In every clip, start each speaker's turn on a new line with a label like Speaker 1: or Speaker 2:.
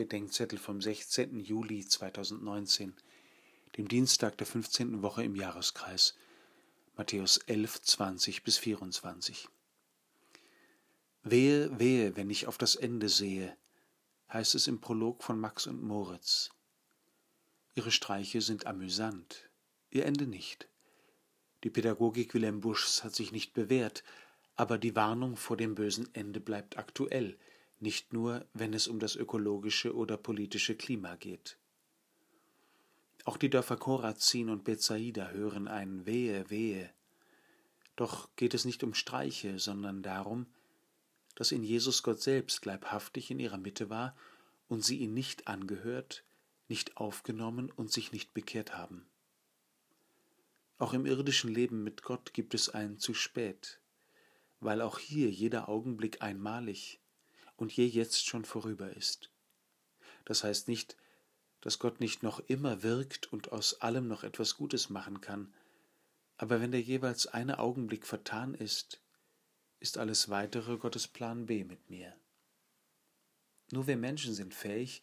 Speaker 1: Bedenkzettel vom 16. Juli 2019, dem Dienstag der 15. Woche im Jahreskreis, Matthäus 11, 20 bis 24. Wehe, wehe, wenn ich auf das Ende sehe, heißt es im Prolog von Max und Moritz. Ihre Streiche sind amüsant, ihr Ende nicht. Die Pädagogik Wilhelm Buschs hat sich nicht bewährt, aber die Warnung vor dem bösen Ende bleibt aktuell, nicht nur, wenn es um das ökologische oder politische Klima geht. Auch die Dörfer Korazin und Bethsaida hören ein Wehe, wehe. Doch geht es nicht um Streiche, sondern darum, dass in Jesus Gott selbst leibhaftig in ihrer Mitte war und sie ihn nicht angehört, nicht aufgenommen und sich nicht bekehrt haben. Auch im irdischen Leben mit Gott gibt es ein zu spät, weil auch hier jeder Augenblick einmalig und je jetzt schon vorüber ist. Das heißt nicht, dass Gott nicht noch immer wirkt und aus allem noch etwas Gutes machen kann, aber wenn der jeweils eine Augenblick vertan ist, ist alles weitere Gottes Plan B mit mir. Nur wir Menschen sind fähig,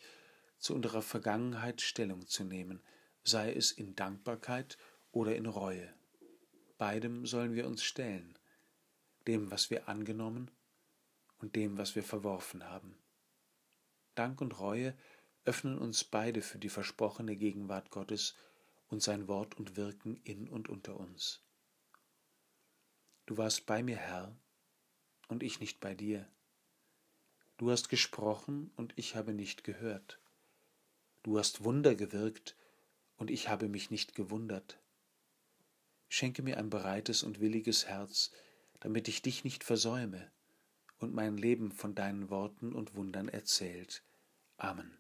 Speaker 1: zu unserer Vergangenheit Stellung zu nehmen, sei es in Dankbarkeit oder in Reue. Beidem sollen wir uns stellen, dem, was wir angenommen und dem, was wir verworfen haben. Dank und Reue öffnen uns beide für die versprochene Gegenwart Gottes und sein Wort und Wirken in und unter uns. Du warst bei mir, Herr, und ich nicht bei dir. Du hast gesprochen und ich habe nicht gehört. Du hast Wunder gewirkt und ich habe mich nicht gewundert. Schenke mir ein breites und williges Herz, damit ich dich nicht versäume und mein Leben von deinen Worten und Wundern erzählt. Amen.